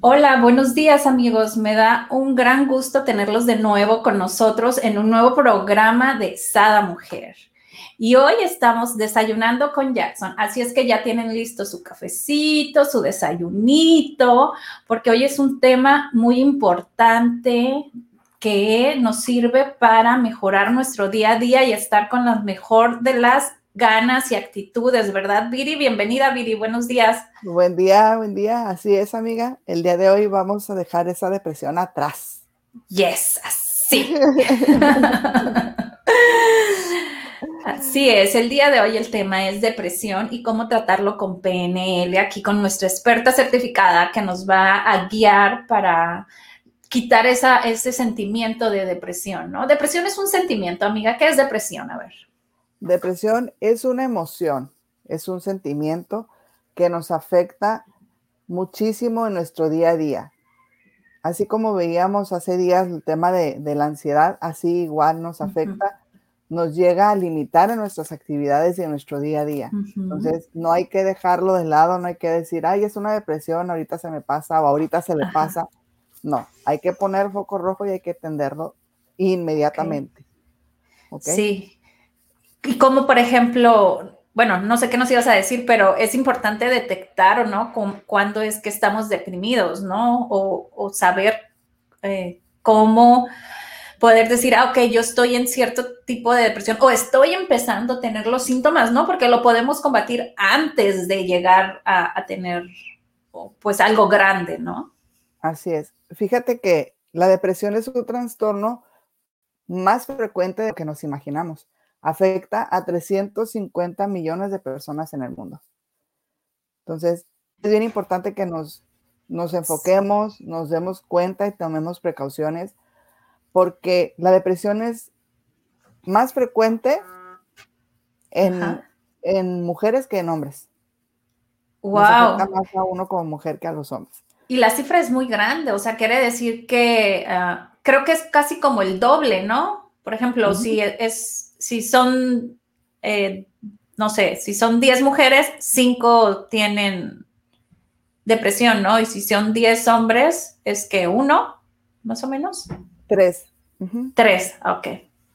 Hola, buenos días amigos. Me da un gran gusto tenerlos de nuevo con nosotros en un nuevo programa de Sada Mujer. Y hoy estamos desayunando con Jackson, así es que ya tienen listo su cafecito, su desayunito, porque hoy es un tema muy importante que nos sirve para mejorar nuestro día a día y estar con la mejor de las ganas y actitudes, ¿verdad, Viri? Bienvenida, Viri, buenos días. Buen día, buen día. Así es, amiga. El día de hoy vamos a dejar esa depresión atrás. Yes, así. Así es, el día de hoy el tema es depresión y cómo tratarlo con PNL, aquí con nuestra experta certificada que nos va a guiar para quitar esa, ese sentimiento de depresión, ¿no? Depresión es un sentimiento, amiga. ¿Qué es depresión? A ver. Depresión es una emoción, es un sentimiento que nos afecta muchísimo en nuestro día a día. Así como veíamos hace días el tema de, la ansiedad, así igual nos afecta, nos llega a limitar en nuestras actividades y en nuestro día a día. Entonces, no hay que dejarlo de lado, no hay que decir, ay, es una depresión, ahorita se me pasa o ahorita se le pasa. No, hay que poner foco rojo y hay que atenderlo inmediatamente. Sí. Y como, por ejemplo, bueno, no sé qué nos ibas a decir, pero es importante detectar o no cuándo es que estamos deprimidos, ¿no? O, saber eh, cómo poder decir, ah, ok, yo estoy en cierto tipo de depresión o estoy empezando a tener los síntomas, ¿no? Porque lo podemos combatir antes de llegar a, a tener, pues, algo grande, ¿no? Así es fíjate que la depresión es un trastorno más frecuente de lo que nos imaginamos. Afecta a 350 millones de personas en el mundo. Entonces, es bien importante que nos, nos enfoquemos, nos demos cuenta y tomemos precauciones, porque la depresión es más frecuente en, en mujeres que en hombres. Wow. afecta más a uno como mujer que a los hombres. Y la cifra es muy grande, o sea, quiere decir que ah, creo que es casi como el doble, ¿no? Por ejemplo, si es, si son, eh, no sé, si son 10 mujeres, 5 tienen depresión, ¿no? Y si son 10 hombres, es que uno, más o menos. Tres. Tres, ok.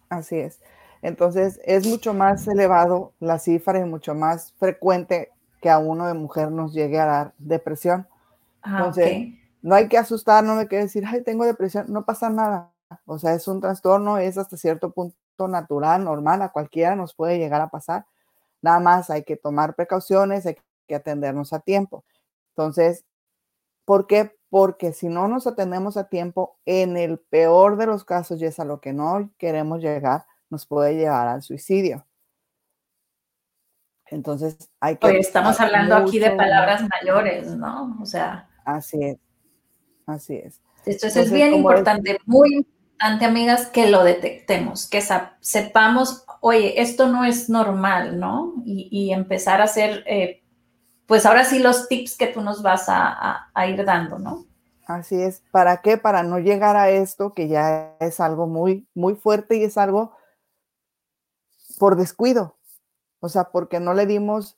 Así es. Entonces, es mucho más elevado la cifra y mucho más frecuente que a uno de mujer nos llegue a dar depresión. Ah, Entonces, no hay que asustarnos, no hay que decir, ay, tengo depresión, no pasa nada. O sea, es un trastorno, es hasta cierto punto natural, normal, a cualquiera nos puede llegar a pasar. Nada más hay que tomar precauciones, hay que atendernos a tiempo. Entonces, ¿por qué? Porque si no nos atendemos a tiempo, en el peor de los casos, y es a lo que no queremos llegar, nos puede llevar al suicidio. Entonces, hay que... estamos hablando aquí de palabras mayores, ¿no? O sea... Así es, así es. Esto es bien importante, muy importante, amigas, que lo detectemos, que sepamos, oye, esto no es normal, ¿no? Y, empezar a hacer, eh, pues ahora sí, los tips que tú nos vas a, ir dando, ¿no? Así es. ¿Para qué? Para no llegar a esto que ya es algo muy, muy fuerte y es algo por descuido. O sea, porque no le dimos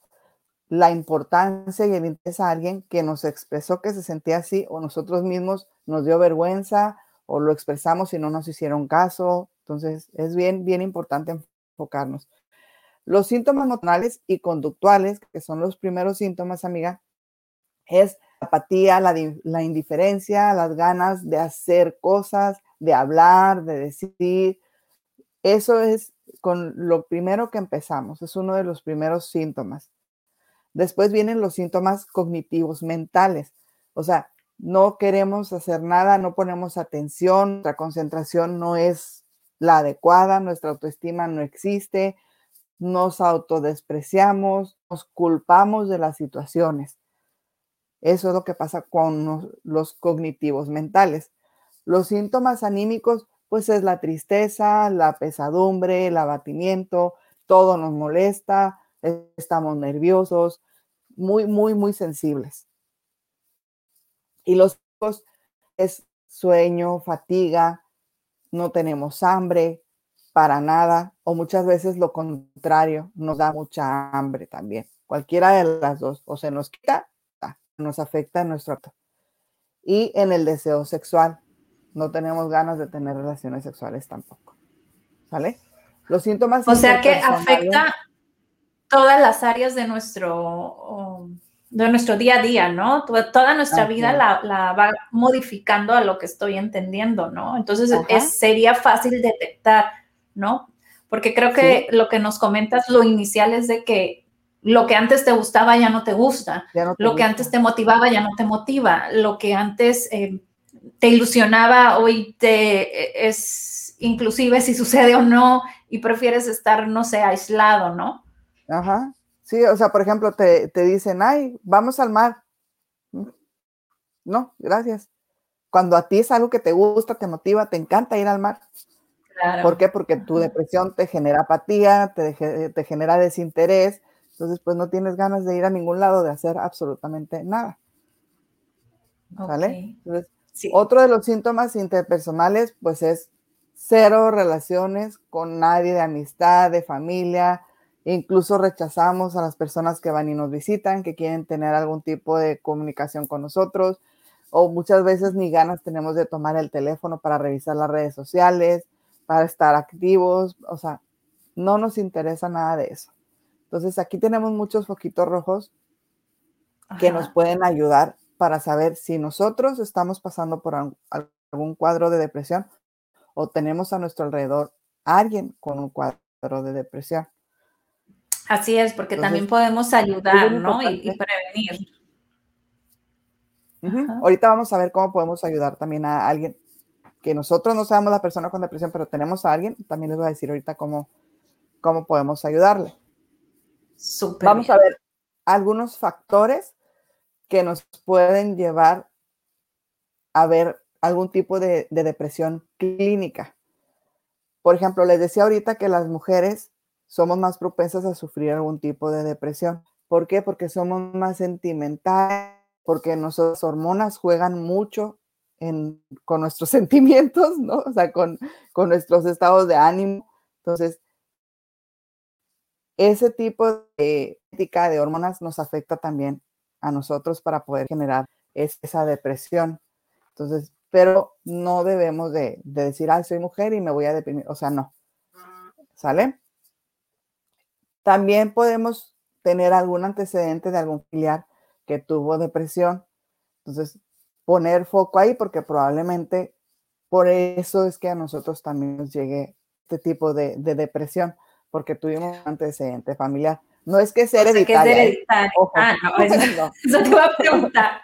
la importancia y el interés a alguien que nos expresó que se sentía así o nosotros mismos nos dio vergüenza o lo expresamos y no nos hicieron caso. Entonces, es bien, bien importante enfocarnos. Los síntomas emocionales y conductuales, que son los primeros síntomas, amiga, es la apatía, la, la indiferencia, las ganas de hacer cosas, de hablar, de decir. Eso es con lo primero que empezamos, es uno de los primeros síntomas. Después vienen los síntomas cognitivos mentales. O sea, no queremos hacer nada, no ponemos atención, nuestra concentración no es la adecuada, nuestra autoestima no existe, nos autodespreciamos, nos culpamos de las situaciones. Eso es lo que pasa con los cognitivos mentales. Los síntomas anímicos, pues es la tristeza, la pesadumbre, el abatimiento, todo nos molesta, estamos nerviosos, muy, muy, muy sensibles. Y los es sueño, fatiga, no tenemos hambre para nada, o muchas veces lo contrario, nos da mucha hambre también. Cualquiera de las dos, o se nos quita, nos afecta en nuestro acto. Y en el deseo sexual, no tenemos ganas de tener relaciones sexuales tampoco. ¿Sale? Los síntomas. O sea que afecta todas las áreas de nuestro, de nuestro día a día, ¿no? Toda nuestra vida la, va modificando a lo que estoy entendiendo, ¿no? Entonces es, sería fácil detectar, ¿no? Porque creo que lo que nos comentas, lo inicial es de que lo que antes te gustaba ya no te gusta, lo que antes te motivaba ya no te motiva, lo que antes eh, te ilusionaba hoy te es inclusive si sucede o no y prefieres estar, no sé, aislado, ¿no? Ajá. Sí, o sea, por ejemplo, te, dicen, ay, vamos al mar. No, gracias. Cuando a ti es algo que te gusta, te motiva, te encanta ir al mar. Claro. ¿Por qué? Porque tu depresión te genera apatía, te, te genera desinterés, entonces pues no tienes ganas de ir a ningún lado, de hacer absolutamente nada. ¿Vale? Entonces, otro de los síntomas interpersonales pues es cero relaciones con nadie de amistad, de familia, Incluso rechazamos a las personas que van y nos visitan, que quieren tener algún tipo de comunicación con nosotros, o muchas veces ni ganas tenemos de tomar el teléfono para revisar las redes sociales, para estar activos, o sea, no nos interesa nada de eso. Entonces aquí tenemos muchos foquitos rojos que nos pueden ayudar para saber si nosotros estamos pasando por algún cuadro de depresión o tenemos a nuestro alrededor alguien con un cuadro de depresión. Así es, porque también podemos ayudar, ¿no? Y, prevenir. Ahorita vamos a ver cómo podemos ayudar también a alguien que nosotros no seamos la persona con depresión, pero tenemos a alguien. También les voy a decir ahorita cómo, cómo podemos ayudarle. vamos a ver algunos factores que nos pueden llevar a ver algún tipo de depresión clínica. Por ejemplo, les decía ahorita que las mujeres somos más propensas a sufrir algún tipo de depresión. ¿Por qué? Porque somos más sentimentales, porque nuestras hormonas juegan mucho con nuestros sentimientos, ¿no? O sea, con, con nuestros estados de ánimo. Entonces, ese tipo de ética de hormonas nos afecta también a nosotros para poder generar esa depresión. Entonces, pero no debemos de, de decir, ay, soy mujer y me voy a deprimir. O sea, no. ¿Sale? También podemos tener algún antecedente de algún familiar que tuvo depresión. Entonces, poner foco ahí porque probablemente por eso es que a nosotros también nos llegue este tipo de, depresión, porque tuvimos un antecedente familiar. No es que sea hereditario. es hereditario. Ah, no, eso, te iba a preguntar.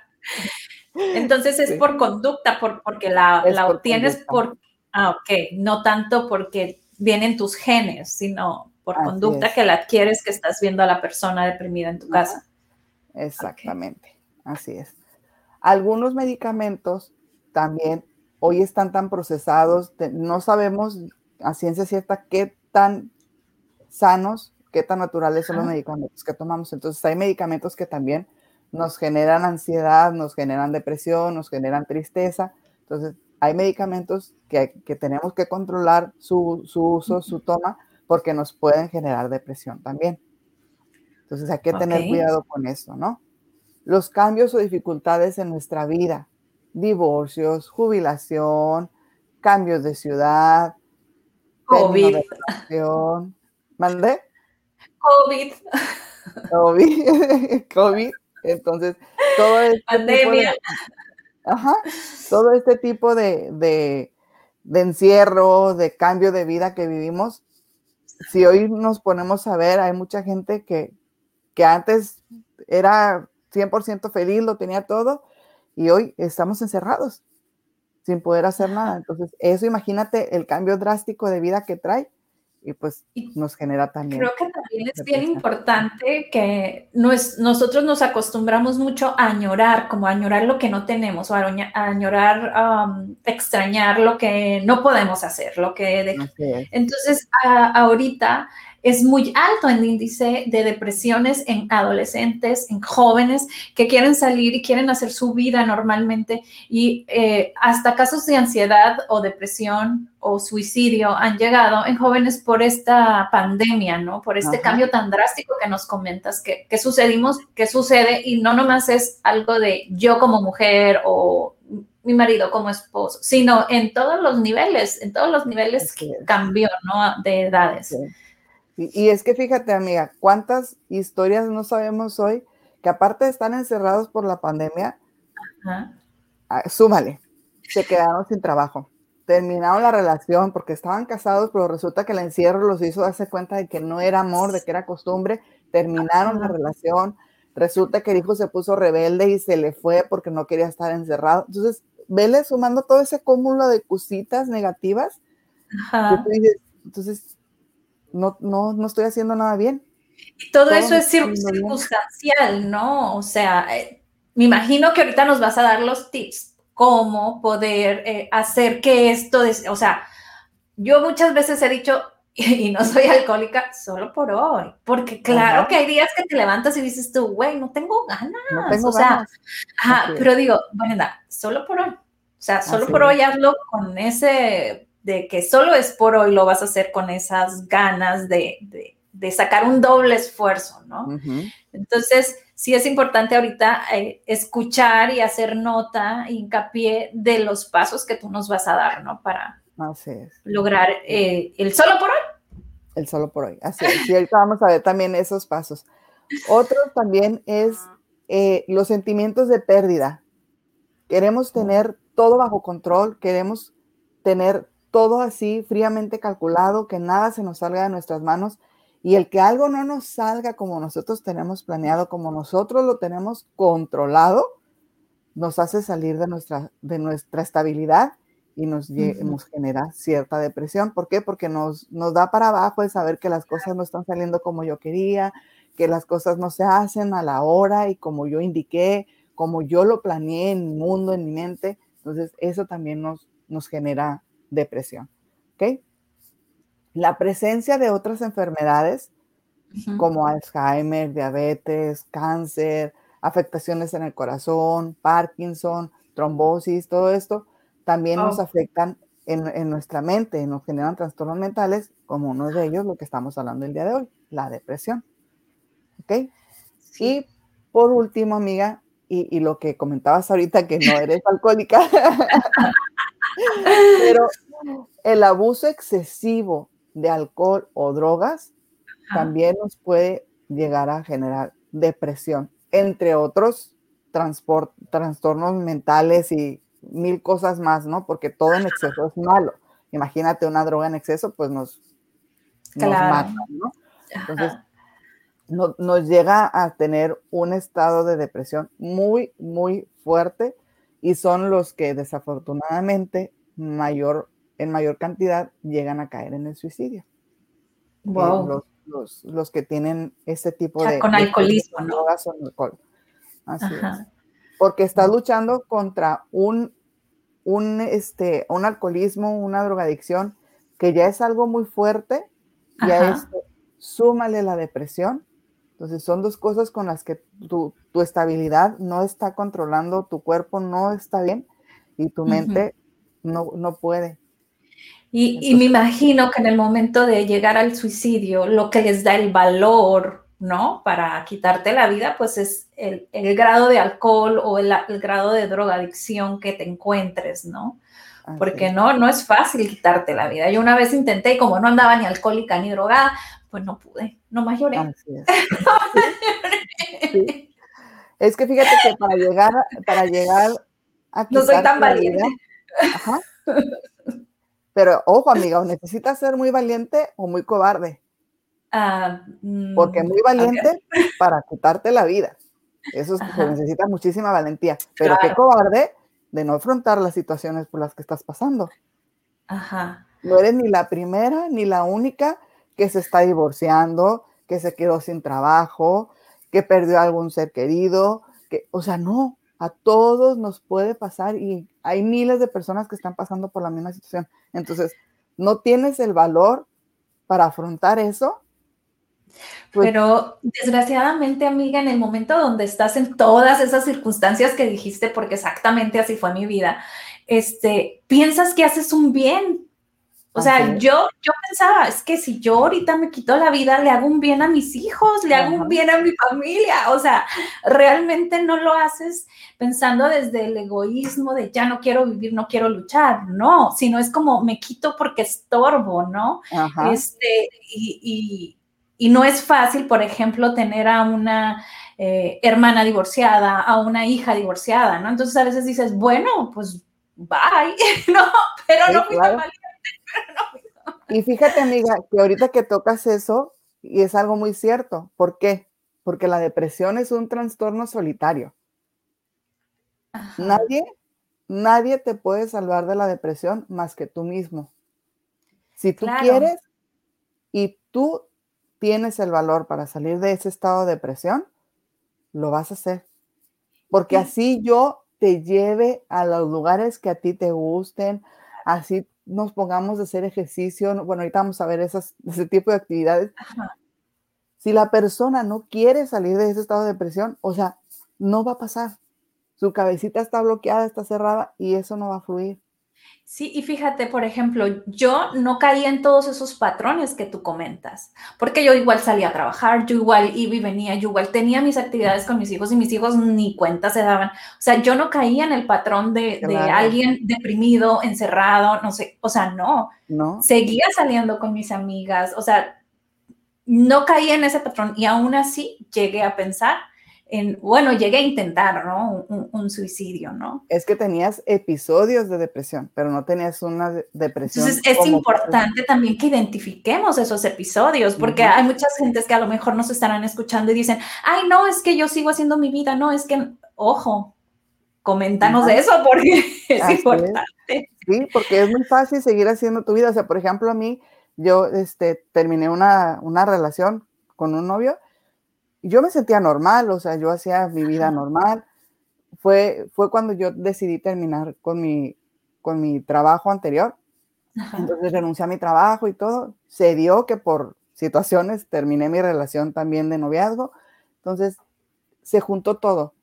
Entonces es por conducta, por, porque la, la obtienes por... Ah, ok. No tanto porque vienen tus genes, sino por conducta que la adquieres que estás viendo a la persona deprimida en tu casa. Exactamente, así es. Algunos medicamentos también hoy están tan procesados, no sabemos a ciencia cierta qué tan sanos, qué tan naturales son los medicamentos que tomamos. Entonces hay medicamentos que también nos generan ansiedad, nos generan depresión, nos generan tristeza. Entonces hay medicamentos que, tenemos que controlar su, su uso, su toma, porque nos pueden generar depresión también. Entonces hay que tener cuidado con eso, ¿no? Los cambios o dificultades en nuestra vida, divorcios, jubilación, cambios de ciudad, COVID. ¿Mandé? COVID. COVID. COVID. Entonces, todo este Pandemia. ajá, todo este tipo de, de, de encierro, de cambio de vida que vivimos, si hoy nos ponemos a ver, hay mucha gente que, que antes era 100% feliz, lo tenía todo, y hoy estamos encerrados sin poder hacer nada. Entonces, eso imagínate el cambio drástico de vida que trae y pues nos genera también. Creo que también es bien importante que nosotros nos acostumbramos mucho a añorar, como a añorar lo que no tenemos, o a, añorar, extrañar lo que no podemos hacer, lo que... Entonces, ahorita es muy alto el índice de depresiones en adolescentes, en jóvenes que quieren salir y quieren hacer su vida normalmente y eh, hasta casos de ansiedad o depresión o suicidio han llegado en jóvenes por esta pandemia, ¿no? Por este cambio tan drástico que nos comentas, que, que sucedimos, que sucede y no nomás es algo de yo como mujer o mi marido como esposo, sino en todos los niveles, en todos los niveles cambió, ¿no? De edades. Y, es que fíjate, amiga, cuántas historias no sabemos hoy que aparte de estar encerrados por la pandemia, ah, súmale, se quedaron sin trabajo, terminaron la relación porque estaban casados, pero resulta que el encierro los hizo darse cuenta de que no era amor, de que era costumbre, terminaron la relación, resulta que el hijo se puso rebelde y se le fue porque no quería estar encerrado. Entonces, vele sumando todo ese cúmulo de cositas negativas. entonces, no, no, no estoy haciendo nada bien. Y todo, eso es circunstancial, ¿no? O sea, eh, me imagino que ahorita nos vas a dar los tips, cómo poder eh, hacer que esto, o sea, yo muchas veces he dicho, y no soy alcohólica solo por hoy, porque claro que hay días que te levantas y dices tú, güey, no tengo ganas, no tengo o sea, Ajá, pero digo, bueno, solo por hoy, o sea, solo por hoy hazlo con ese de que solo es por hoy, lo vas a hacer con esas ganas de, sacar un doble esfuerzo, ¿no? Entonces, sí es importante ahorita eh, escuchar y hacer nota, hincapié de los pasos que tú nos vas a dar, ¿no? Para lograr eh, el solo por hoy. El solo por hoy, así es. Y ahorita vamos a ver también esos pasos. Otro también es eh, los sentimientos de pérdida. Queremos tener todo bajo control, queremos tener todo así fríamente calculado, que nada se nos salga de nuestras manos y el que algo no nos salga como nosotros tenemos planeado, como nosotros lo tenemos controlado, nos hace salir de nuestra, de nuestra estabilidad y nos, nos genera cierta depresión. ¿Por qué? Porque nos, nos da para abajo el saber que las cosas no están saliendo como yo quería, que las cosas no se hacen a la hora y como yo indiqué, como yo lo planeé en mi mundo, en mi mente. Entonces, eso también nos, nos genera depresión. ¿Ok? La presencia de otras enfermedades como Alzheimer, diabetes, cáncer, afectaciones en el corazón, Parkinson, trombosis, todo esto también nos oh. afectan en, nuestra mente, nos generan trastornos mentales, como uno de ellos, lo que estamos hablando el día de hoy, la depresión. ¿Ok? Y por último, amiga, y, y, lo que comentabas ahorita, que no eres alcohólica, Pero el abuso excesivo de alcohol o drogas también nos puede llegar a generar depresión, entre otros trastornos mentales y mil cosas más, ¿no? Porque todo en exceso es malo. Imagínate una droga en exceso, pues nos, mata, ¿no? Entonces, nos llega a tener un estado de depresión muy, muy fuerte y son los que desafortunadamente mayor, en mayor cantidad llegan a caer en el suicidio. Wow. Los, que tienen este tipo de... Con alcoholismo, ¿no? alcohol. Así es. Porque está luchando contra un, un, este, un alcoholismo, una drogadicción, que ya es algo muy fuerte, ya es, súmale la depresión, entonces son dos cosas con las que tu, estabilidad no está controlando, tu cuerpo no está bien y tu mente no, no puede. Y, me imagino que en el momento de llegar al suicidio, lo que les da el valor, ¿no? Para quitarte la vida, pues es el, grado de alcohol o el, grado de drogadicción que te encuentres, ¿no? Porque no, no es fácil quitarte la vida. Yo una vez intenté y como no andaba ni alcohólica ni drogada, pues no pude, no más lloré. Es. que fíjate que para llegar, para llegar a No soy tan valiente. Pero ojo, amiga, necesitas ser muy valiente o muy cobarde. Ah, Porque muy valiente para quitarte la vida. Eso es, se necesita muchísima valentía. Pero qué cobarde de no afrontar las situaciones por las que estás pasando. Ajá. No eres ni la primera ni la única que se está divorciando, que se quedó sin trabajo, que perdió algún ser querido, que, o sea, no, a todos nos puede pasar y hay miles de personas que están pasando por la misma situación. Entonces, no tienes el valor para afrontar eso. Pues Pero desgraciadamente, amiga, en el momento donde estás en todas esas circunstancias que dijiste, porque exactamente así fue mi vida, este, piensas que haces un bien, o sea, yo, yo pensaba, es que si yo ahorita me quito la vida, le hago un bien a mis hijos, le hago un bien a mi familia. O sea, realmente no lo haces pensando desde el egoísmo de ya no quiero vivir, no quiero luchar. No, sino es como me quito porque estorbo, ¿no? Este, y, no es fácil, por ejemplo, tener a una eh, hermana divorciada, a una hija divorciada, ¿no? Entonces a veces dices, bueno, pues bye, ¿no? Pero no fui tan y fíjate, amiga, que ahorita que tocas eso, y es algo muy cierto. ¿Por qué? Porque la depresión es un trastorno solitario. Nadie, nadie te puede salvar de la depresión más que tú mismo. Si tú quieres y tú tienes el valor para salir de ese estado de depresión, lo vas a hacer. Porque así yo te lleve a los lugares que a ti te gusten, así nos pongamos a hacer ejercicio, bueno, ahorita vamos a ver esas, ese tipo de actividades. Si la persona no quiere salir de ese estado de depresión, o sea, no va a pasar. Su cabecita está bloqueada, está cerrada y eso no va a fluir. Sí, y fíjate, por ejemplo, yo no caía en todos esos patrones que tú comentas, porque yo igual salía a trabajar, yo igual iba y venía, yo igual tenía mis actividades con mis hijos y mis hijos ni cuenta se daban. O sea, yo no caía en el patrón de, alguien deprimido, encerrado, no sé, o sea, no. No. Seguía saliendo con mis amigas, o sea, no caía en ese patrón y aún así llegué a pensar bueno, llegué a intentar, ¿no? Un, suicidio, ¿no? Es que tenías episodios de depresión, pero no tenías una depresión. Entonces es importante también que identifiquemos esos episodios, porque hay muchas gentes que a lo mejor nos estarán escuchando y dicen, ay, no, es que yo sigo haciendo mi vida, no, es que, ojo, coméntanos de eso porque es importante. Sí, porque es muy fácil seguir haciendo tu vida. O sea, por ejemplo, a mí, yo este, terminé una, una relación con un novio yo me sentía normal, o sea, yo hacía mi vida normal. Fue, fue cuando yo decidí terminar con mi, con mi trabajo anterior. Entonces renuncié a mi trabajo y todo. Se dio que por situaciones terminé mi relación también de noviazgo. Entonces se juntó todo.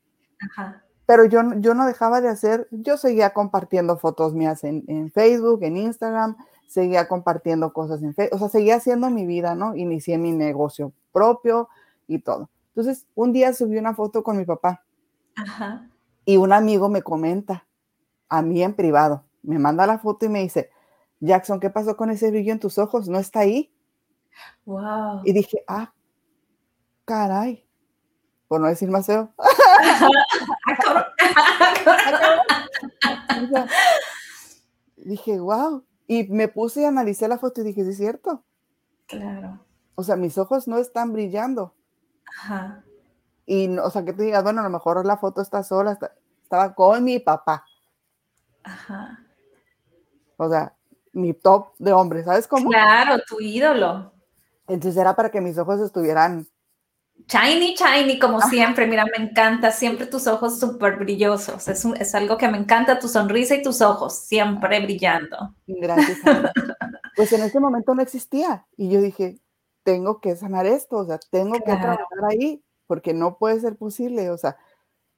Pero yo, yo no dejaba de hacer, yo seguía compartiendo fotos mías en, en Facebook, en Instagram, seguía compartiendo cosas en Facebook, o sea, seguía haciendo mi vida, ¿no? Inicié mi negocio propio, y todo. Entonces, un día subí una foto con mi papá y un amigo me comenta a mí en privado, me manda la foto y me dice, Jackson, ¿qué pasó con ese brillo en tus ojos? ¿No está ahí? Wow. Y dije, ah, caray, por no decir más feo. dije, wow. Y me puse y analicé la foto y dije, sí es cierto. Claro. O sea, mis ojos no están brillando. Ajá. Y, o sea, que te digas, bueno, a lo mejor la foto está sola, estaba con mi papá. Ajá. O sea, mi top de hombre, ¿sabes cómo? Claro, tu ídolo. Entonces era para que mis ojos estuvieran Shiny, shiny, como siempre. Mira, me encanta. Siempre tus ojos súper brillosos. Es, es, algo que me encanta, tu sonrisa y tus ojos, siempre brillando. Gracias. pues en ese momento no existía. Y yo dije, tengo que sanar esto, o sea, tengo que trabajar ahí, porque no puede ser posible, o sea,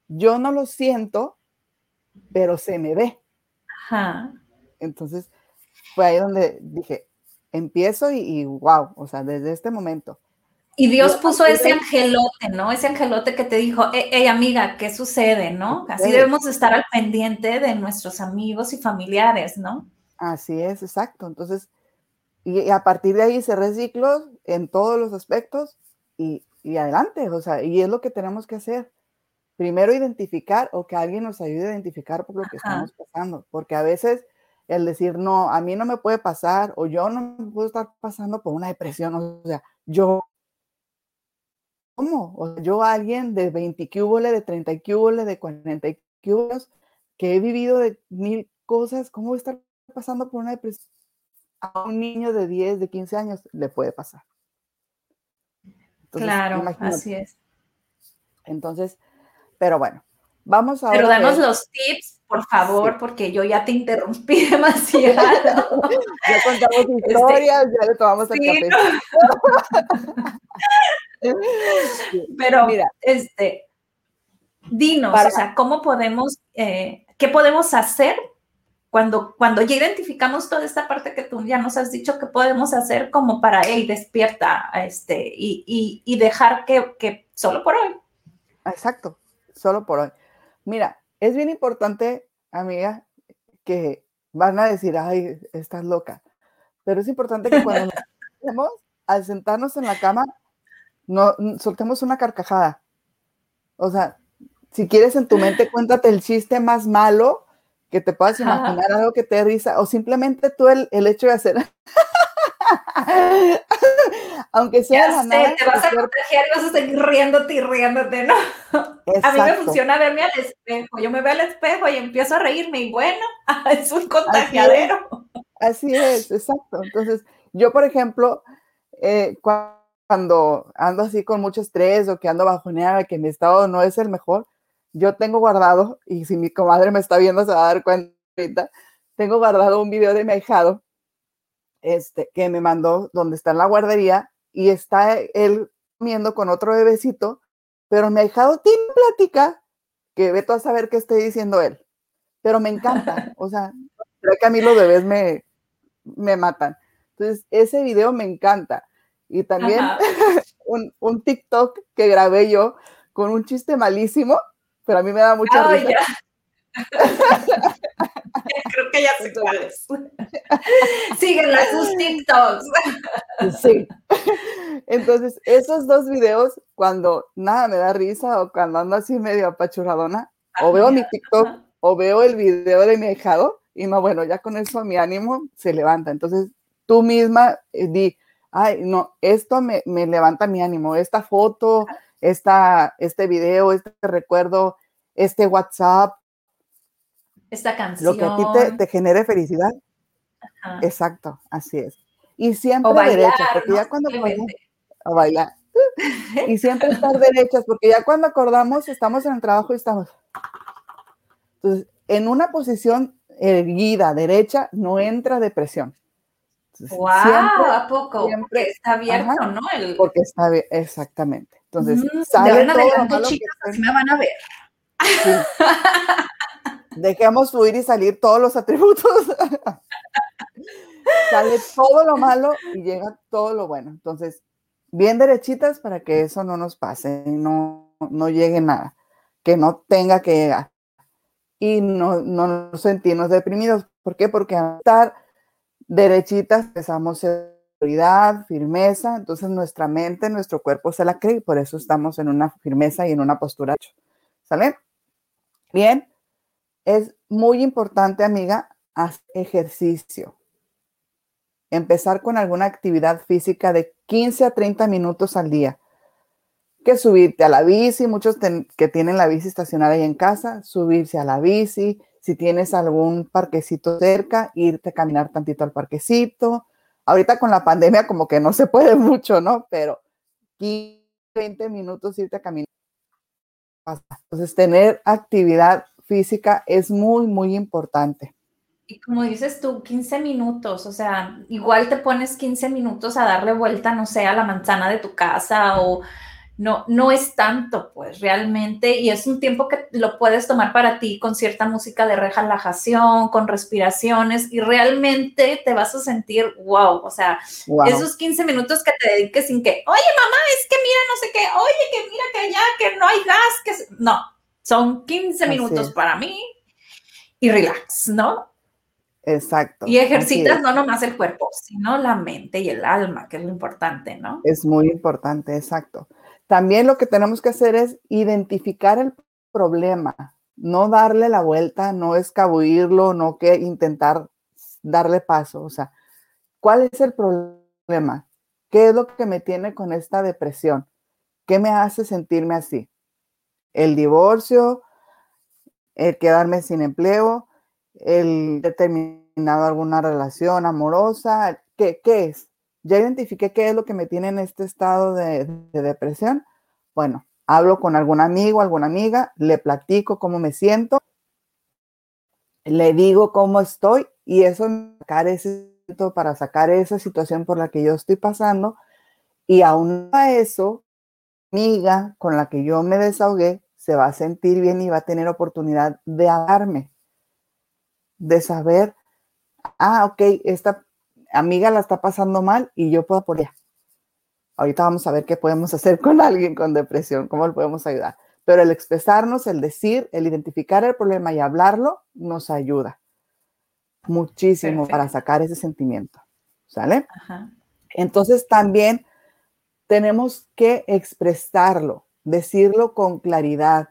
yo no lo siento, pero se me ve. Ajá. Entonces, fue ahí donde dije, empiezo y, wow, o sea, desde este momento. Y Dios puso ese angelote, ¿no? Ese angelote que te dijo, hey, amiga, ¿qué sucede, no? Así debemos estar al pendiente de nuestros amigos y familiares, ¿no? Así es, exacto. Entonces, y, a partir de ahí cerré ciclos en todos los aspectos y, adelante, o sea, y es lo que tenemos que hacer. Primero identificar o que alguien nos ayude a identificar por lo que estamos pasando, porque a veces el decir, no, a mí no me puede pasar o yo no me puedo estar pasando por una depresión, o sea, yo, ¿cómo? O yo alguien de 20 cúboles, de 30 cúboles, de 40 cúboles, que he vivido de mil cosas, ¿cómo voy a estar pasando por una depresión? A un niño de 10, de 15 años le puede pasar. claro, así es. Entonces, pero bueno, vamos a... Pero danos los tips, por favor, porque yo ya te interrumpí demasiado. ya contamos este, historias, ya le tomamos el café. Pero, Mira, este, dinos, o sea, ¿cómo podemos, eh, qué podemos hacer cuando, cuando ya identificamos toda esta parte que tú ya nos has dicho que podemos hacer como para, hey, despierta, este, y, y, dejar que, que, solo por hoy. Exacto, solo por hoy. Mira, es bien importante, amiga, que van a decir, ay, estás loca, pero es importante que cuando nos al sentarnos en la cama, no soltemos una carcajada. O sea, si quieres en tu mente, cuéntate el chiste más malo que te puedas imaginar algo que te risa, o simplemente tú el, el hecho de hacer. Aunque sea ya sé, te vas a contagiar y vas a seguir riéndote y riéndote, ¿no? A mí me funciona verme al espejo. Yo me veo al espejo y empiezo a reírme y bueno, es un contagiadero. Así es, exacto. Entonces, yo, por ejemplo, eh, cuando ando así con mucho estrés o que ando bajoneada, que mi estado no es el mejor, yo tengo guardado, y si mi comadre me está viendo se va a dar cuenta tengo guardado un video de mi ahijado este, que me mandó donde está en la guardería y está él comiendo con otro bebecito, pero mi ahijado tiene plática que ve a saber qué esté diciendo él, pero me encanta, o sea, creo que a mí los bebés me, me matan. Entonces, ese video me encanta. Y también un, un TikTok que grabé yo con un chiste malísimo, pero a mí me da mucha oh, risa. Creo que ya sé cuáles. Síguenla sus TikToks. Sí. Entonces, esos dos videos, cuando nada me da risa o cuando ando así medio apachurradona, o veo mi TikTok o veo el video de mi hijado y no, bueno, ya con eso mi ánimo se levanta. Entonces, tú misma eh, di, ay, no, esto me, me levanta mi ánimo, esta foto, esta, este video, este recuerdo, este WhatsApp. Esta canción. Lo que a ti te, genere felicidad. Exacto, así es. Y siempre derechas, porque ya cuando a bailar. y siempre estar derechas, porque ya cuando acordamos estamos en el trabajo y estamos. Entonces, en una posición erguida, derecha, no entra depresión. ¡Wow! ¿A poco? Siempre, está abierto, ¿no? Porque está abierto, exactamente. Entonces, mm, sale todo chicas, así me van a ver. Dejemos fluir y salir todos los atributos. Sale todo lo malo y llega todo lo bueno. Entonces, bien derechitas para que eso no nos pase, no, no llegue nada, que no tenga que llegar. Y no, no nos sentimos deprimidos. ¿Por qué? Porque al estar derechitas empezamos firmeza, entonces nuestra mente, nuestro cuerpo se la cree por eso estamos en una firmeza y en una postura. ¿Sale? Bien, es muy importante, amiga, hacer ejercicio. Empezar con alguna actividad física de 15 a 30 minutos al día. Que subirte a la bici, muchos que tienen la bici estacionada ahí en casa, subirse a la bici, si tienes algún parquecito cerca, irte a caminar tantito al parquecito. Ahorita con la pandemia como que no se puede mucho, ¿no? Pero 15, 20 minutos irte a caminar. Entonces, tener actividad física es muy, muy importante. Y como dices tú, 15 minutos, o sea, igual te pones 15 minutos a darle vuelta, no sé, a la manzana de tu casa o no, no es tanto, pues realmente, y es un tiempo que lo puedes tomar para ti con cierta música de relajación, con respiraciones, y realmente te vas a sentir wow, o sea, esos 15 minutos que te dediques sin que, oye mamá, es que mira, no sé qué, oye, que mira que allá, que no hay gas, que no, son 15 minutos para mí y relax, ¿no? Exacto. Y ejercitas no nomás el cuerpo, sino la mente y el alma, que es lo importante, ¿no? Es muy importante, exacto. También lo que tenemos que hacer es identificar el problema, no darle la vuelta, no escabullirlo, no que intentar darle paso. O sea, ¿cuál es el problema? ¿Qué es lo que me tiene con esta depresión? ¿Qué me hace sentirme así? ¿El divorcio? ¿El quedarme sin empleo? ¿El determinado alguna relación amorosa? ¿Qué, qué es? Ya identifiqué qué es lo que me tiene en este estado de, de depresión. Bueno, hablo con algún amigo, alguna amiga, le platico cómo me siento, le digo cómo estoy y eso sacar ese para sacar esa situación por la que yo estoy pasando y aún a eso, amiga con la que yo me desahogué se va a sentir bien y va a tener oportunidad de hablarme, de saber, ah, ok, esta amiga la está pasando mal y yo puedo apoyar. Ahorita vamos a ver qué podemos hacer con alguien con depresión, cómo le podemos ayudar. Pero el expresarnos, el decir, el identificar el problema y hablarlo nos ayuda muchísimo para sacar ese sentimiento. ¿Sale? Entonces también tenemos que expresarlo, decirlo con claridad.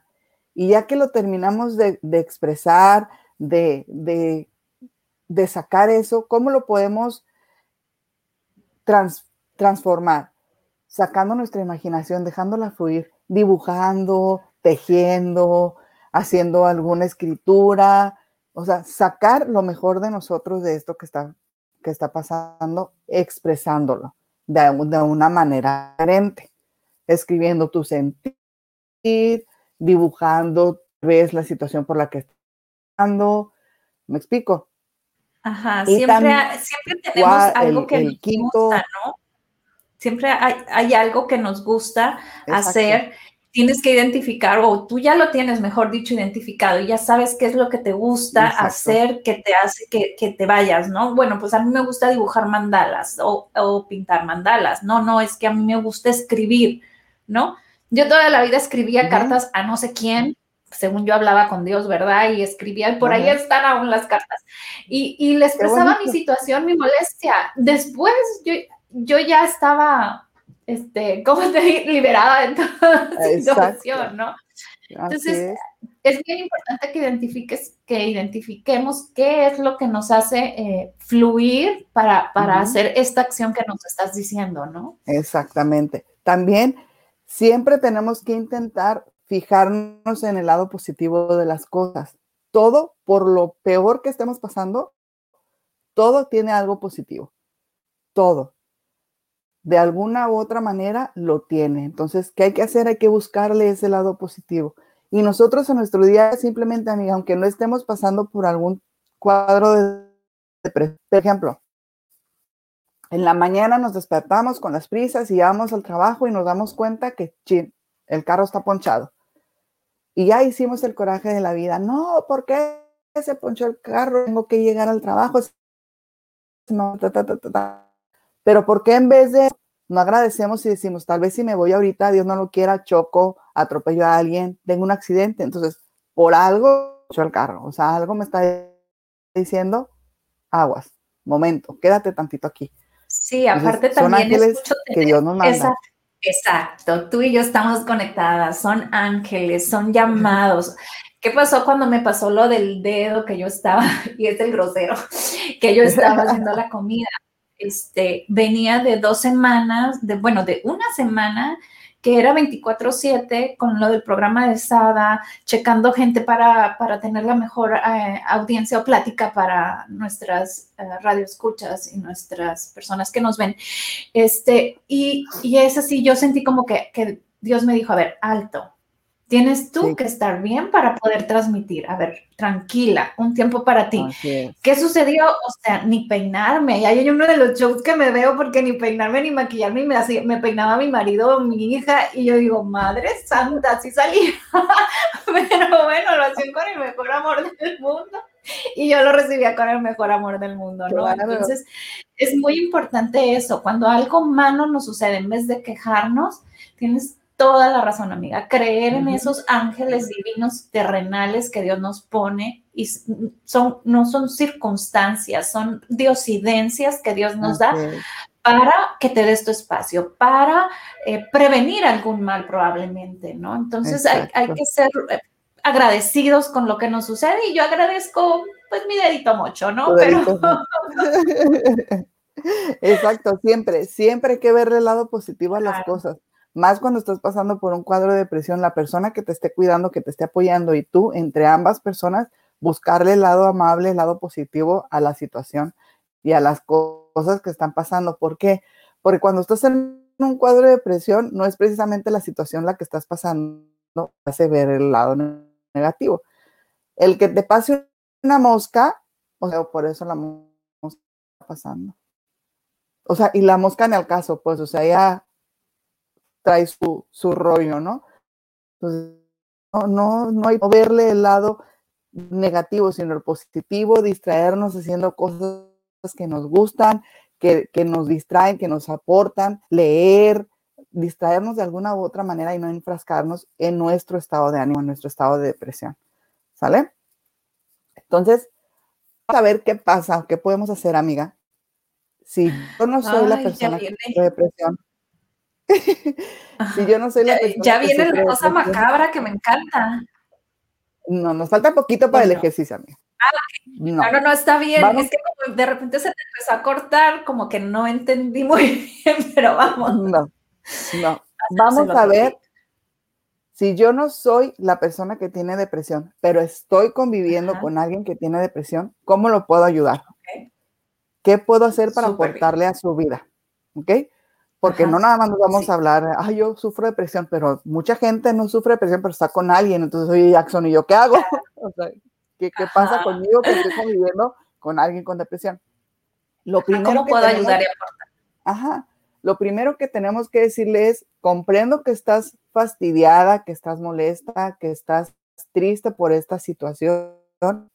Y ya que lo terminamos de, expresar, de, de, sacar eso, ¿cómo lo podemos transformar? Sacando nuestra imaginación, dejándola fluir, dibujando, tejiendo, haciendo alguna escritura, o sea, sacar lo mejor de nosotros de esto que está, que está pasando, expresándolo de, una manera diferente, escribiendo tu sentir, dibujando, ves la situación por la que estás pasando, ¿me explico? Ajá, siempre, siempre tenemos algo que nos gusta, ¿no? Siempre hay, hay, algo que nos gusta hacer tienes que identificar, o tú ya lo tienes, mejor dicho, identificado, y ya sabes qué es lo que te gusta hacer, que te hace que, te vayas, ¿no? Bueno, pues a mí me gusta dibujar mandalas o, pintar mandalas. No, no, es que a mí me gusta escribir, ¿no? Yo toda la vida escribía cartas a no sé quién, según yo hablaba con Dios, ¿verdad? Y escribía, y por ahí están aún las cartas. Y, y le expresaba mi situación, mi molestia. Después yo, yo ya estaba este, ¿cómo te liberada de toda situación, no? Entonces, es. bien importante que identifiques, que identifiquemos qué es lo que nos hace eh, fluir para, para hacer esta acción que nos estás diciendo, ¿no? Exactamente. También siempre tenemos que intentar fijarnos en el lado positivo de las cosas. Todo, por lo peor que estemos pasando, todo tiene algo positivo. Todo de alguna u otra manera lo tiene. Entonces, ¿qué hay que hacer? Hay que buscarle ese lado positivo. Y nosotros en nuestro día simplemente, amiga, aunque no estemos pasando por algún cuadro de depresión, por ejemplo, en la mañana nos despertamos con las prisas y vamos al trabajo y nos damos cuenta que, chin, el carro está ponchado. Y ya hicimos el coraje de la vida. No, ¿por qué se ponchó el carro? Tengo que llegar al trabajo. No, ta, ta, ta, pero ¿por qué en vez de no agradecemos y decimos, tal vez si me voy ahorita, Dios no lo quiera, choco, atropello a alguien, tengo un accidente? Entonces, por algo, yo el carro, o sea, algo me está diciendo, aguas, momento, quédate tantito aquí. Sí, aparte también escucho que Dios nos manda. Exacto, tú y yo estamos conectadas, son ángeles, son llamados. ¿Qué pasó cuando me pasó lo del dedo que yo estaba, y es el grosero, que yo estaba haciendo la comida? este, venía de dos semanas, de, bueno, de una semana que era 24/7 con lo del programa de SADA, checando gente para, para tener la mejor eh, audiencia o plática para nuestras eh, radioescuchas y nuestras personas que nos ven. Este, y, y es así, yo sentí como que, que Dios me dijo, a ver, alto, Tienes tú que estar bien para poder transmitir. A ver, tranquila, un tiempo para ti. ¿Qué sucedió? O sea, ni peinarme. Y hay uno de los shows que me veo porque ni peinarme ni maquillarme. Me, hacía, me peinaba mi marido, mi hija. Y yo digo, madre santa, así salía. Pero bueno, lo hacían con el mejor amor del mundo. Y yo lo recibía con el mejor amor del mundo, ¿no? Entonces, es muy importante eso. Cuando algo malo nos sucede, en vez de quejarnos, tienes toda la razón, amiga. Creer en esos ángeles divinos terrenales que Dios nos pone y son, no son circunstancias, son diosidencias que Dios nos da para que te des tu espacio, para eh, prevenir algún mal probablemente, ¿no? Entonces hay, hay, que ser eh, agradecidos con lo que nos sucede y yo agradezco pues mi dedito mucho, ¿no? Pero... Exacto, siempre, siempre hay que ver el lado positivo a las cosas más cuando estás pasando por un cuadro de depresión, la persona que te esté cuidando, que te esté apoyando y tú, entre ambas personas, buscarle el lado amable, el lado positivo a la situación y a las cosas que están pasando. ¿Por qué? Porque cuando estás en un cuadro de depresión, no es precisamente la situación la que estás pasando, hace ver el lado negativo. El que te pase una mosca, o sea, por eso la mosca está pasando. O sea, y la mosca en el caso, pues, o sea, ya trae su, su rollo, ¿no? Entonces, no, no, no hay que verle el lado negativo, sino el positivo, distraernos haciendo cosas que nos gustan, que, nos distraen, que nos aportan, leer, distraernos de alguna u otra manera y no enfrascarnos en nuestro estado de ánimo, en nuestro estado de depresión. ¿Sale? Entonces, vamos a ver qué pasa, qué podemos hacer, amiga. Si yo no soy la persona que tiene depresión. Si yo no soy la persona. Ya viene la cosa macabra que me encanta. No, nos falta poquito para el ejercicio, amiga. Ah, no. no, no, está bien. Es que como de repente se te empezó a cortar, como que no entendí muy bien, pero vamos. No, no. Vamos a ver si yo no soy la persona que tiene depresión, pero estoy conviviendo con alguien que tiene depresión, ¿cómo lo puedo ayudar? ¿Qué puedo hacer para aportarle a su vida? ¿Ok? Porque no nada más nos vamos a hablar, ay, yo sufro depresión, pero mucha gente no sufre depresión, pero está con alguien, entonces, oye, Jackson, ¿y yo qué hago? o sea, ¿qué, qué pasa conmigo que estoy conviviendo con alguien con depresión? Lo primero ¿Cómo puedo ayudar y aportar? Ajá. Lo primero que tenemos que decirle es, comprendo que estás fastidiada, que estás molesta, que estás triste por esta situación,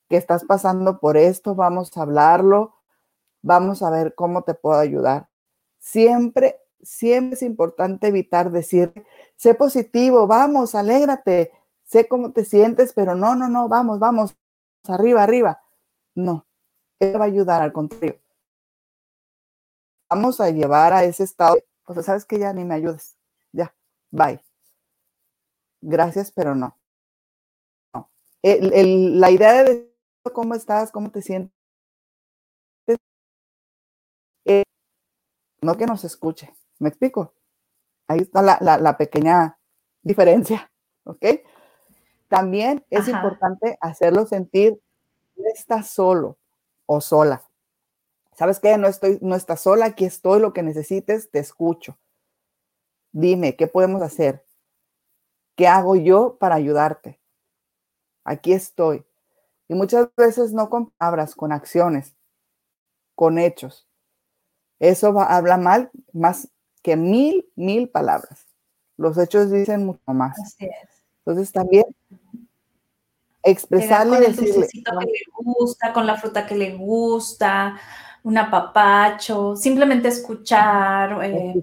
que estás pasando por esto, vamos a hablarlo, vamos a ver cómo te puedo ayudar. Siempre siempre es importante evitar decir, sé positivo, vamos, alégrate, sé cómo te sientes, pero no, no, no, vamos, vamos, arriba, arriba. No, eso va a ayudar al contrario. Vamos a llevar a ese estado, o sea, sabes que ya ni me ayudes, ya, bye. Gracias, pero no. la idea de cómo estás, cómo te sientes, no que nos escuche, ¿Me explico? Ahí está la, pequeña diferencia, ¿ok? También es importante hacerlo sentir no estás solo o sola. ¿Sabes qué? No, estoy, no estás sola, aquí estoy, lo que necesites, te escucho. Dime, ¿qué podemos hacer? ¿Qué hago yo para ayudarte? Aquí estoy. Y muchas veces no con palabras, con acciones, con hechos. Eso habla mal, más que mil, mil palabras. Los hechos dicen mucho más. Así es. Entonces también expresarle con el dulcecito que le gusta, con la fruta que le gusta, un apapacho, simplemente escuchar, eh,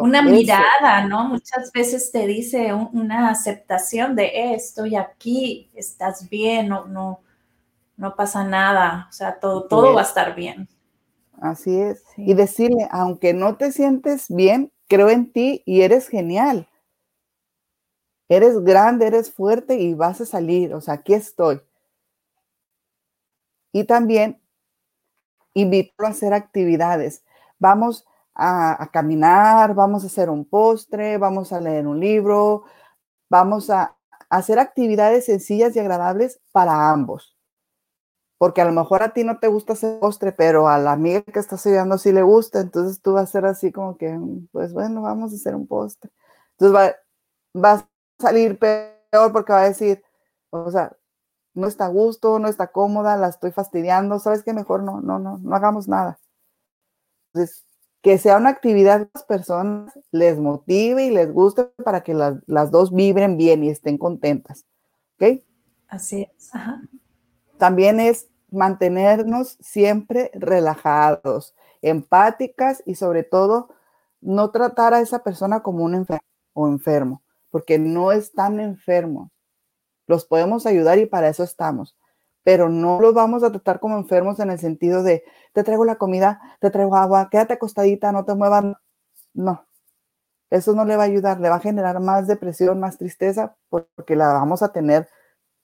una mirada, ¿no? Muchas veces te dice una aceptación de eh, estoy aquí, estás bien, no, no, no pasa nada, o sea, todo, todo va a estar bien. Así es. Y decirle, aunque no te sientes bien, creo en ti y eres genial. Eres grande, eres fuerte y vas a salir. O sea, aquí estoy. Y también invito a hacer actividades. Vamos a, caminar, vamos a hacer un postre, vamos a leer un libro, vamos a hacer actividades sencillas y agradables para ambos porque a lo mejor a ti no te gusta hacer postre, pero a la amiga que estás ayudando sí le gusta, entonces tú vas a ser así como que, mm, pues bueno, vamos a hacer un postre. Entonces va, va a salir peor porque va a decir, o sea, no está a gusto, no está cómoda, la estoy fastidiando, ¿sabes qué? Mejor no, no, no, no hagamos nada. Entonces, que sea una actividad que las personas les motive y les guste para que las, las dos vibren bien y estén contentas. ¿Ok? Así es. Ajá. También es mantenernos siempre relajados, empáticas y sobre todo no tratar a esa persona como un enfermo o enfermo, porque no están enfermos. Los podemos ayudar y para eso estamos, pero no los vamos a tratar como enfermos en el sentido de te traigo la comida, te traigo agua, quédate acostadita, no te muevas. No, eso no le va a ayudar, le va a generar más depresión, más tristeza, porque la vamos a tener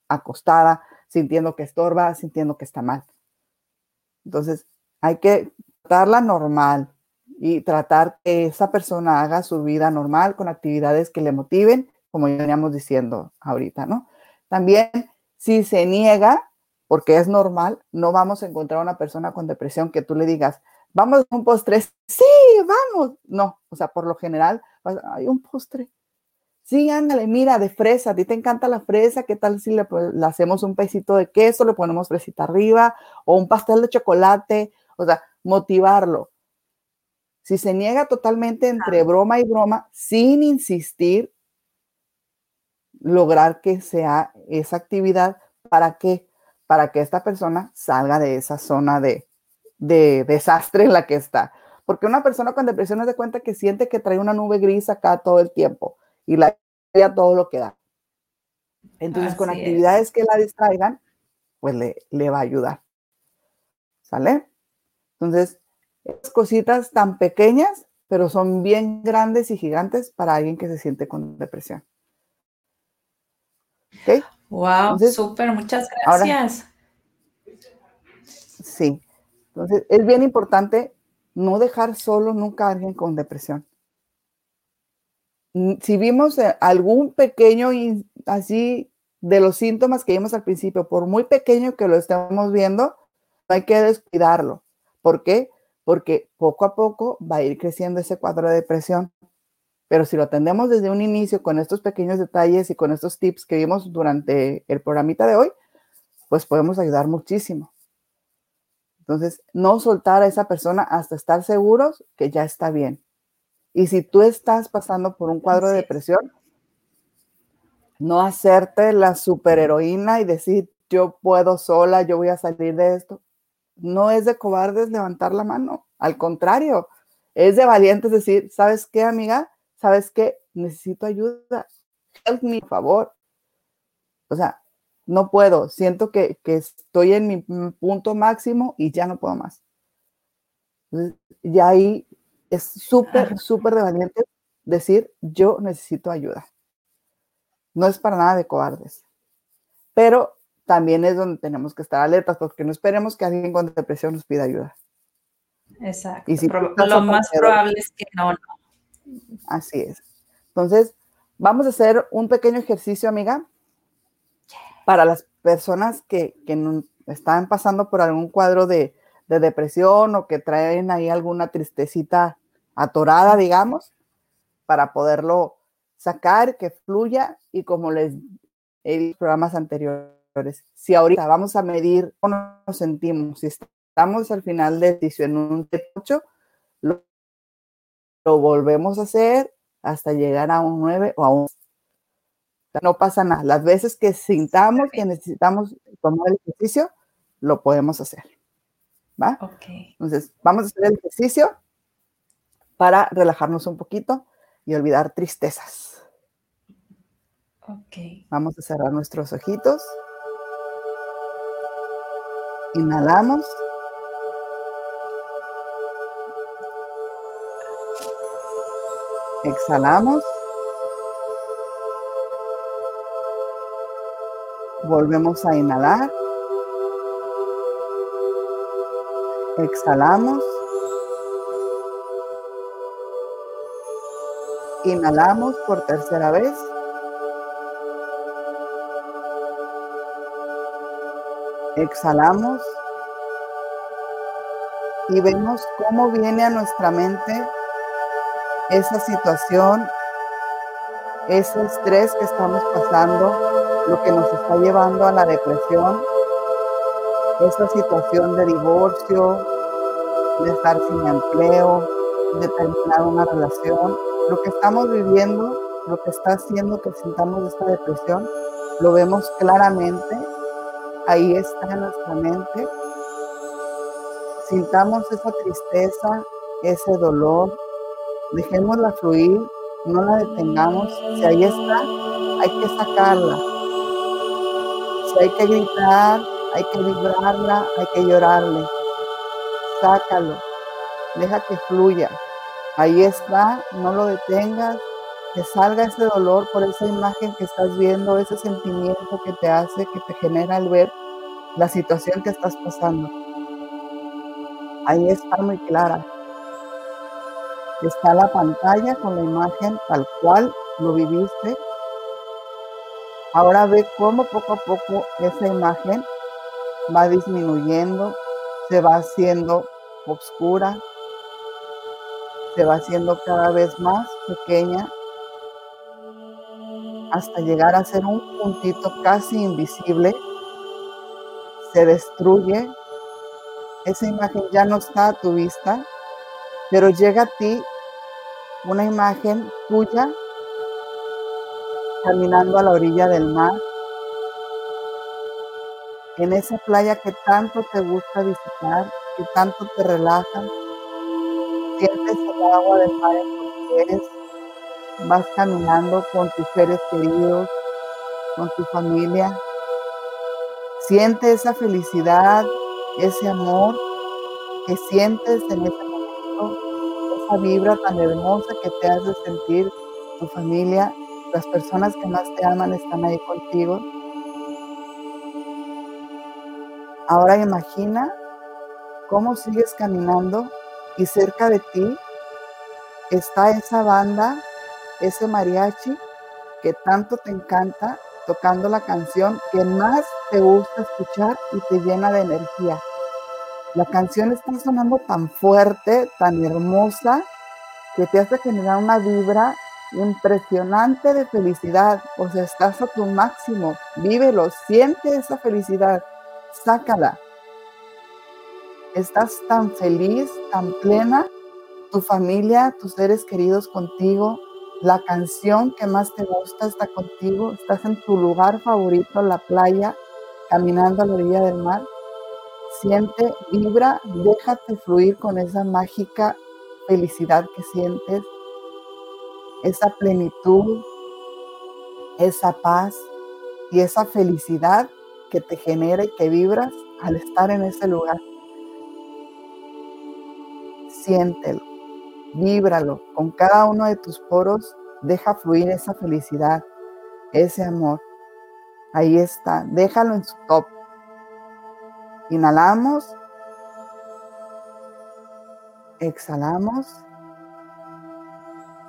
acostada, sintiendo que estorba, sintiendo que está mal. Entonces, hay que tratarla normal y tratar que esa persona haga su vida normal con actividades que le motiven, como ya veníamos diciendo ahorita, ¿no? También, si se niega, porque es normal, no vamos a encontrar una persona con depresión que tú le digas, vamos a un postre, sí, vamos. No, o sea, por lo general, hay un postre. Sí, ándale, mira, de fresa, a ti te encanta la fresa, ¿qué tal si le, le, hacemos un pesito de queso, le ponemos fresita arriba o un pastel de chocolate? O sea, motivarlo. Si se niega totalmente entre broma y broma, sin insistir, lograr que sea esa actividad, ¿para qué? Para que esta persona salga de esa zona de, de desastre en la que está. Porque una persona con depresión se cuenta que siente que trae una nube gris acá todo el tiempo y la todo lo que da. Entonces, con actividades que la distraigan, pues le, le va a ayudar. ¿Sale? Entonces, cositas tan pequeñas, pero son bien grandes y gigantes para alguien que se siente con depresión. ¿Ok? Wow, súper, muchas gracias. sí, entonces es bien importante no dejar solo nunca a alguien con depresión. Si vimos eh, algún pequeño así de los síntomas que vimos al principio, por muy pequeño que lo estemos viendo, hay que descuidarlo. ¿Por qué? porque poco a poco va a ir creciendo ese cuadro de depresión. Pero si lo atendemos desde un inicio con estos pequeños detalles y con estos tips que vimos durante el programita de hoy, pues podemos ayudar muchísimo. Entonces, no soltar a esa persona hasta estar seguros que ya está bien. Y si tú estás pasando por un cuadro de depresión, no hacerte la superheroína y decir, yo puedo sola, yo voy a salir de esto no es de cobardes levantar la mano, al contrario, es de valientes decir, ¿sabes qué, amiga? ¿Sabes qué? Necesito ayuda. Help me, por favor. O sea, no puedo, siento que, estoy en mi punto máximo y ya no puedo más. y ahí es súper, súper de valiente decir, yo necesito ayuda. No es para nada de cobardes. Pero también es donde tenemos que estar alertas, porque no esperemos que alguien con depresión nos pida ayuda. Exacto. Y si lo más probable es que no, no. Así es. Entonces, vamos a hacer un pequeño ejercicio, amiga, para las personas que, que están pasando por algún cuadro de, de depresión o que traen ahí alguna tristecita atorada, digamos, para poderlo sacar, que fluya y como les he dicho en programas anteriores, si ahorita vamos a medir cómo nos sentimos, si estamos al final del ejercicio en un T8, lo, volvemos a hacer hasta llegar a un 9 o a un no pasa nada. Las veces que sintamos que necesitamos tomar el ejercicio, lo podemos hacer. ¿Va? Entonces, vamos a hacer el ejercicio para relajarnos un poquito y olvidar tristezas. Vamos a cerrar nuestros ojitos. Inhalamos. Exhalamos. Volvemos a inhalar. Exhalamos. Inhalamos por tercera vez. Exhalamos y vemos cómo viene a nuestra mente esa situación, ese estrés que estamos pasando, lo que nos está llevando a la depresión, esa situación de divorcio, de estar sin empleo, de terminar una relación, lo que estamos viviendo, lo que está haciendo que sintamos esta depresión, lo vemos claramente ahí está en nuestra mente. Sintamos esa tristeza, ese dolor, dejémosla fluir, no la detengamos. Si ahí está, hay que sacarla. Si hay que gritar, hay que vibrarla, hay que llorarle. Sácalo, deja que fluya. Ahí está, no lo detengas, que salga ese dolor por esa imagen que estás viendo, ese sentimiento que te hace, que te genera el ver la situación que estás pasando. Ahí está muy clara. Está la pantalla con la imagen tal cual lo viviste. Ahora ve cómo poco a poco esa imagen va disminuyendo, se va haciendo oscura, se va haciendo cada vez más pequeña hasta llegar a ser un puntito casi invisible. Se destruye. Esa imagen ya no está a tu vista, pero llega a ti una imagen tuya caminando a la orilla del mar, en esa playa que tanto te gusta visitar, que tanto te relaja, sientes el agua del mar en tus pies, vas caminando con tus seres queridos, con tu familia, siente esa felicidad, ese amor que sientes en ese momento, esa vibra tan hermosa que te hace sentir tu familia, las personas que más te aman están ahí contigo. Ahora imagina cómo sigues caminando y cerca de ti está esa banda, ese mariachi que tanto te encanta tocando la canción que más te gusta escuchar y te llena de energía. La canción está sonando tan fuerte, tan hermosa, que te hace generar una vibra impresionante de felicidad. O sea, estás a tu máximo. Vívelo, siente esa felicidad, sácala. Estás tan feliz, tan plena, tu familia, tus seres queridos contigo, la canción que más te gusta está contigo, estás en tu lugar favorito, la playa, caminando a la orilla del mar. Siente, vibra, déjate fluir con esa mágica felicidad que sientes esa plenitud, esa paz y esa felicidad que te genera y que vibras al estar en ese lugar. Siéntelo, víbralo con cada uno de tus poros, deja fluir esa felicidad, ese amor. Ahí está, déjalo en su top. Inhalamos, exhalamos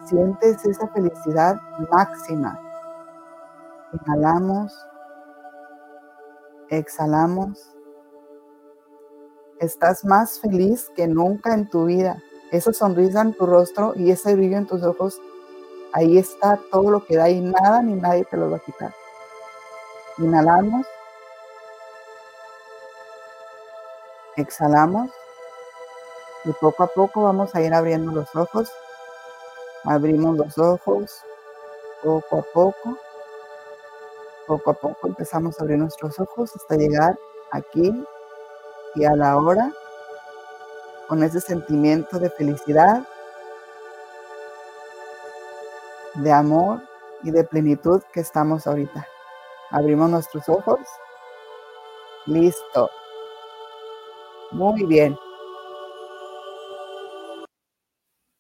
sientes esa felicidad máxima. Inhalamos, exhalamos. Estás más feliz que nunca en tu vida. Esa sonrisa en tu rostro y ese brillo en tus ojos, ahí está todo lo que da y nada ni nadie te lo va a quitar. Inhalamos. Exhalamos. Y poco a poco vamos a ir abriendo los ojos. Abrimos los ojos poco a poco. Poco a poco empezamos a abrir nuestros ojos hasta llegar aquí y a la hora con ese sentimiento de felicidad, de amor y de plenitud que estamos ahorita. Abrimos nuestros ojos. Listo. Muy bien.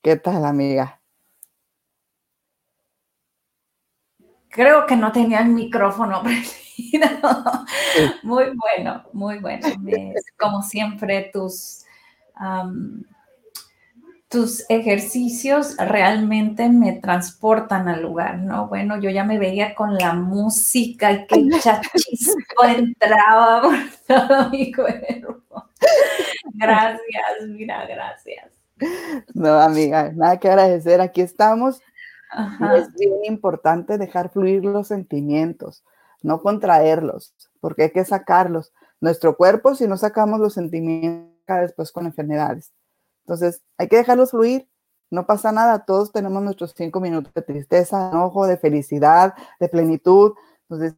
¿Qué tal, amiga? Creo que no tenía el micrófono prendido. Muy bueno, muy bueno. como siempre, tus, tus ejercicios realmente me transportan al lugar, ¿no? Bueno, yo ya me veía con la música y que chachisco entraba por todo mi cuerpo. Gracias, mira, gracias. No, amiga, nada que agradecer. Aquí estamos es bien importante dejar fluir los sentimientos, no contraerlos, porque hay que sacarlos. Nuestro cuerpo, si no sacamos los sentimientos, después con enfermedades. Entonces, hay que dejarlos fluir. No pasa nada, todos tenemos nuestros cinco minutos de tristeza, de enojo, de felicidad, de plenitud. Entonces,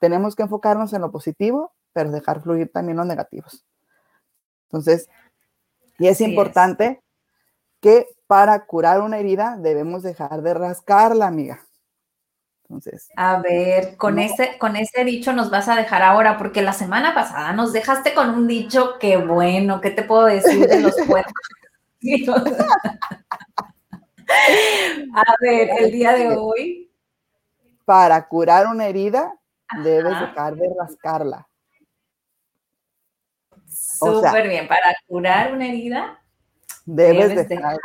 tenemos que enfocarnos en lo positivo, pero dejar fluir también los negativos. Entonces, y es importante que para curar una herida debemos dejar de rascarla, amiga. Entonces. A ver, con, ese, con ese dicho nos vas a dejar ahora, porque la semana pasada nos dejaste con un dicho que bueno, ¿qué te puedo decir de los puercos? a ver, el día de hoy. Para curar una herida, debes dejar de rascarla. Súper bien, para curar una herida, Debes, dejar,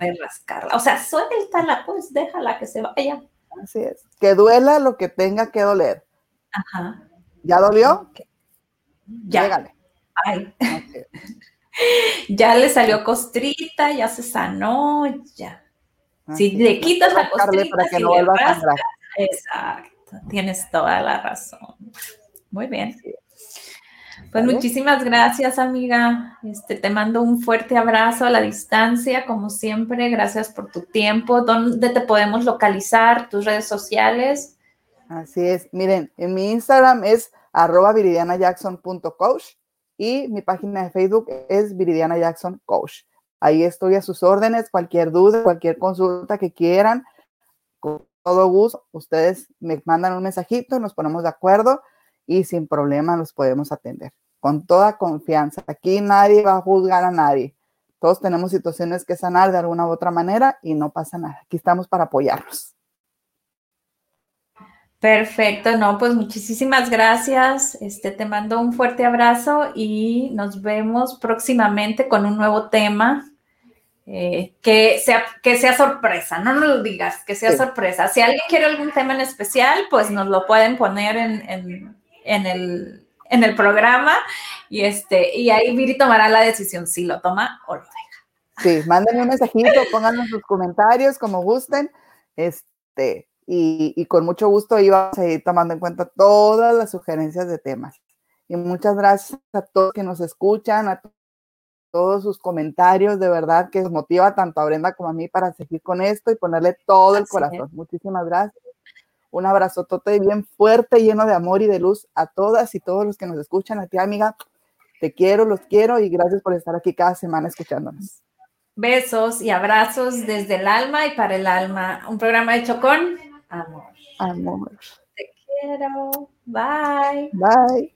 de rascarla. O sea, suéltala, pues déjala que se vaya. Así es. Que duela lo que tenga que doler. Ajá. ¿Ya dolió? Ya. Ay. ya le salió costrita, ya se sanó, ya. si le quitas la costrita, para que no vuelva a Exacto, tienes toda la razón. Muy bien. Pues muchísimas gracias, amiga. Este, te mando un fuerte abrazo a la distancia, como siempre. Gracias por tu tiempo. ¿Dónde te podemos localizar? ¿Tus redes sociales? Así es. Miren, en mi Instagram es arroba viridianajackson.coach y mi página de Facebook es Viridiana Jackson Coach. Ahí estoy a sus órdenes, cualquier duda, cualquier consulta que quieran, con todo gusto, ustedes me mandan un mensajito, nos ponemos de acuerdo y sin problema los podemos atender con toda confianza. Aquí nadie va a juzgar a nadie. Todos tenemos situaciones que sanar de alguna u otra manera y no pasa nada. Aquí estamos para apoyarnos. Perfecto, no, pues muchísimas gracias. Este, te mando un fuerte abrazo y nos vemos próximamente con un nuevo tema. Eh, que, sea, que sea sorpresa, no nos lo digas, que sea sorpresa. Si alguien quiere algún tema en especial, pues nos lo pueden poner en, en el en el programa y este y ahí Viri tomará la decisión si lo toma o lo deja. Sí, mándenme un mensajito, pónganme sus comentarios como gusten, este y, con mucho gusto iba a seguir tomando en cuenta todas las sugerencias de temas. Y muchas gracias a todos que nos escuchan, a todos sus comentarios, de verdad que nos motiva tanto a Brenda como a mí para seguir con esto y ponerle todo el corazón. Muchísimas gracias. Un abrazo tote bien fuerte, lleno de amor y de luz a todas y todos los que nos escuchan. A ti, amiga, te quiero, los quiero y gracias por estar aquí cada semana escuchándonos. Besos y abrazos desde el alma y para el alma. Un programa hecho con amor. Amor. Te quiero. Bye. Bye.